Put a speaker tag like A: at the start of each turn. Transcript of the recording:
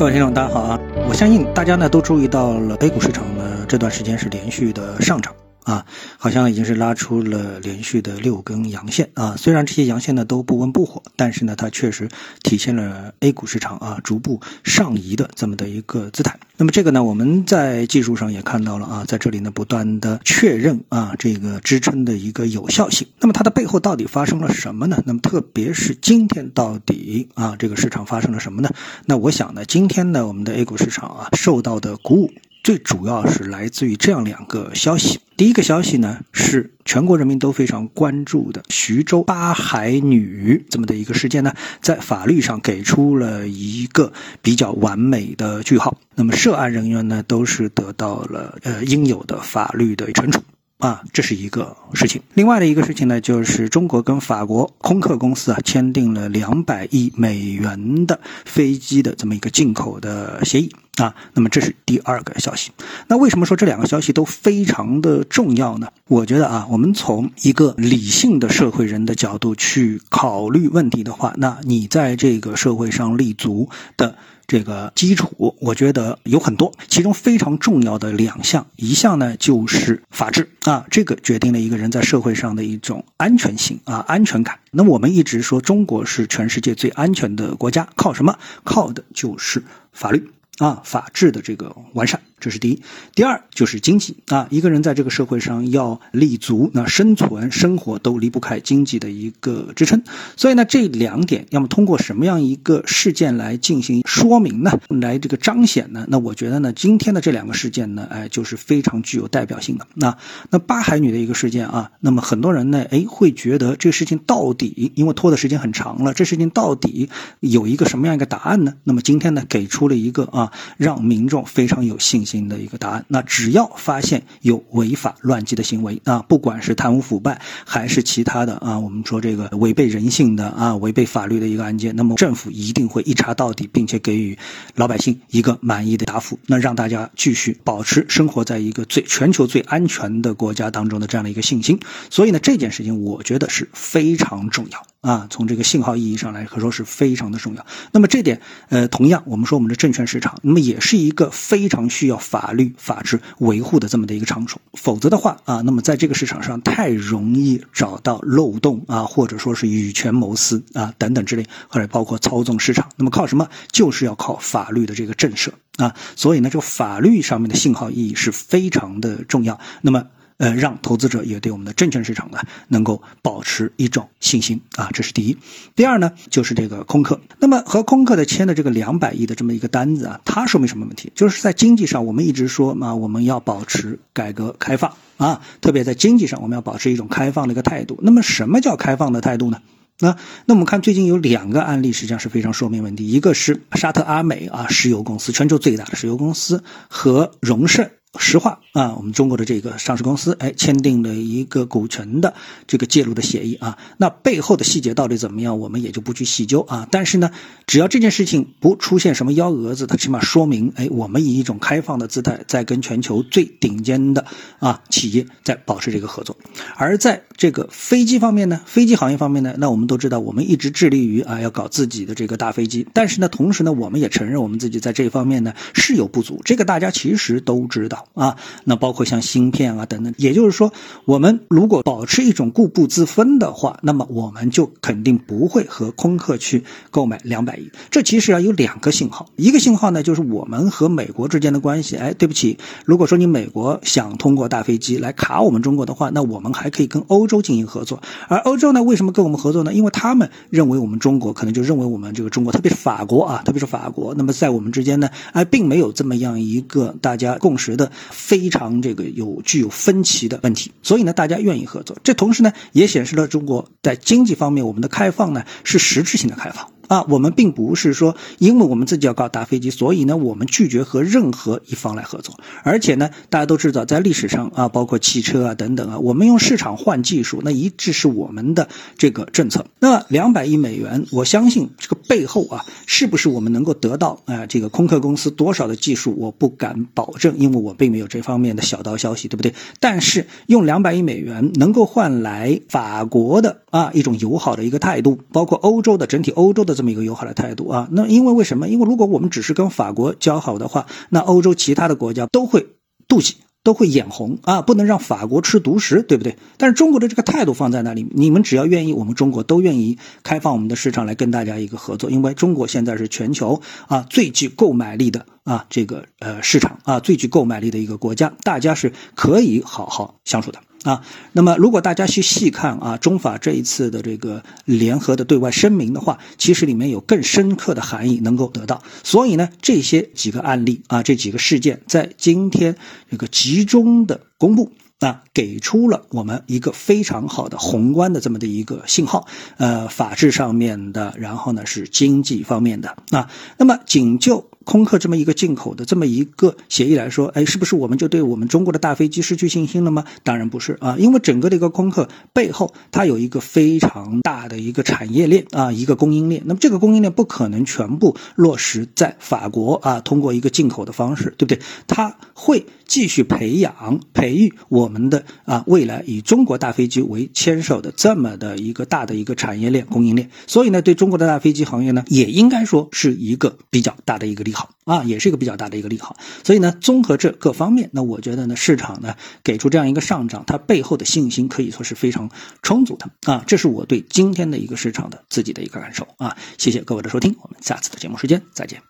A: 各位听众，大家好啊！我相信大家呢都注意到了，A 股市场呢这段时间是连续的上涨。啊，好像已经是拉出了连续的六根阳线啊。虽然这些阳线呢都不温不火，但是呢，它确实体现了 A 股市场啊逐步上移的这么的一个姿态。那么这个呢，我们在技术上也看到了啊，在这里呢不断的确认啊这个支撑的一个有效性。那么它的背后到底发生了什么呢？那么特别是今天到底啊这个市场发生了什么呢？那我想呢，今天呢我们的 A 股市场啊受到的鼓舞。最主要是来自于这样两个消息。第一个消息呢，是全国人民都非常关注的徐州八海女这么的一个事件呢，在法律上给出了一个比较完美的句号。那么涉案人员呢，都是得到了呃应有的法律的惩处。啊，这是一个事情。另外的一个事情呢，就是中国跟法国空客公司啊签订了两百亿美元的飞机的这么一个进口的协议啊。那么这是第二个消息。那为什么说这两个消息都非常的重要呢？我觉得啊，我们从一个理性的社会人的角度去考虑问题的话，那你在这个社会上立足的。这个基础，我觉得有很多，其中非常重要的两项，一项呢就是法治啊，这个决定了一个人在社会上的一种安全性啊，安全感。那我们一直说中国是全世界最安全的国家，靠什么？靠的就是法律。啊，法治的这个完善，这是第一。第二就是经济啊，一个人在这个社会上要立足，那生存、生活都离不开经济的一个支撑。所以呢，这两点要么通过什么样一个事件来进行说明呢？来这个彰显呢？那我觉得呢，今天的这两个事件呢，哎，就是非常具有代表性的。那那八海女的一个事件啊，那么很多人呢，哎，会觉得这个事情到底，因为拖的时间很长了，这事情到底有一个什么样一个答案呢？那么今天呢，给出了一个啊。让民众非常有信心新的一个答案。那只要发现有违法乱纪的行为啊，不管是贪污腐败还是其他的啊，我们说这个违背人性的啊，违背法律的一个案件，那么政府一定会一查到底，并且给予老百姓一个满意的答复，那让大家继续保持生活在一个最全球最安全的国家当中的这样的一个信心。所以呢，这件事情我觉得是非常重要。啊，从这个信号意义上来可说是非常的重要。那么这点，呃，同样我们说我们的证券市场，那么也是一个非常需要法律法治维护的这么的一个场所。否则的话啊，那么在这个市场上太容易找到漏洞啊，或者说是以权谋私啊等等之类，或者包括操纵市场。那么靠什么？就是要靠法律的这个震慑啊。所以呢，这个法律上面的信号意义是非常的重要。那么。呃，让投资者也对我们的证券市场呢，能够保持一种信心啊，这是第一。第二呢，就是这个空客。那么和空客的签的这个两百亿的这么一个单子啊，它说明什么问题？就是在经济上，我们一直说嘛，我们要保持改革开放啊，特别在经济上，我们要保持一种开放的一个态度。那么什么叫开放的态度呢？那那我们看最近有两个案例，实际上是非常说明问题。一个是沙特阿美啊，石油公司，全球最大的石油公司和荣盛。石化啊，我们中国的这个上市公司，哎，签订了一个股权的这个介入的协议啊。那背后的细节到底怎么样，我们也就不去细究啊。但是呢，只要这件事情不出现什么幺蛾子，它起码说明，哎，我们以一种开放的姿态，在跟全球最顶尖的啊企业在保持这个合作。而在这个飞机方面呢，飞机行业方面呢，那我们都知道，我们一直致力于啊要搞自己的这个大飞机。但是呢，同时呢，我们也承认我们自己在这方面呢是有不足，这个大家其实都知道。啊，那包括像芯片啊等等，也就是说，我们如果保持一种固步自封的话，那么我们就肯定不会和空客去购买两百亿。这其实啊有两个信号，一个信号呢就是我们和美国之间的关系。哎，对不起，如果说你美国想通过大飞机来卡我们中国的话，那我们还可以跟欧洲进行合作。而欧洲呢，为什么跟我们合作呢？因为他们认为我们中国可能就认为我们这个中国，特别是法国啊，特别是法国，那么在我们之间呢，哎，并没有这么样一个大家共识的。非常这个有具有分歧的问题，所以呢，大家愿意合作。这同时呢，也显示了中国在经济方面我们的开放呢是实质性的开放。啊，我们并不是说，因为我们自己要搞大飞机，所以呢，我们拒绝和任何一方来合作。而且呢，大家都知道，在历史上啊，包括汽车啊等等啊，我们用市场换技术，那一直是我们的这个政策。那两百亿美元，我相信这个背后啊，是不是我们能够得到啊，这个空客公司多少的技术，我不敢保证，因为我并没有这方面的小道消息，对不对？但是用两百亿美元能够换来法国的啊一种友好的一个态度，包括欧洲的整体欧洲的这么一个友好的态度啊。那因为为什么？因为如果我们只是跟法国交好的话，那欧洲其他的国家都会妒忌。都会眼红啊，不能让法国吃独食，对不对？但是中国的这个态度放在那里，你们只要愿意，我们中国都愿意开放我们的市场来跟大家一个合作，因为中国现在是全球啊最具购买力的啊这个呃市场啊最具购买力的一个国家，大家是可以好好相处的。啊，那么如果大家去细看啊，中法这一次的这个联合的对外声明的话，其实里面有更深刻的含义能够得到。所以呢，这些几个案例啊，这几个事件在今天这个集中的公布。啊，给出了我们一个非常好的宏观的这么的一个信号，呃，法治上面的，然后呢是经济方面的啊。那么仅就空客这么一个进口的这么一个协议来说，哎，是不是我们就对我们中国的大飞机失去信心了吗？当然不是啊，因为整个的一个空客背后它有一个非常大的一个产业链啊，一个供应链。那么这个供应链不可能全部落实在法国啊，通过一个进口的方式，对不对？它会继续培养、培育我。们的啊，未来以中国大飞机为牵手的这么的一个大的一个产业链供应链，所以呢，对中国的大飞机行业呢，也应该说是一个比较大的一个利好啊，也是一个比较大的一个利好。所以呢，综合这各方面，那我觉得呢，市场呢给出这样一个上涨，它背后的信心可以说是非常充足的啊。这是我对今天的一个市场的自己的一个感受啊。谢谢各位的收听，我们下次的节目时间再见。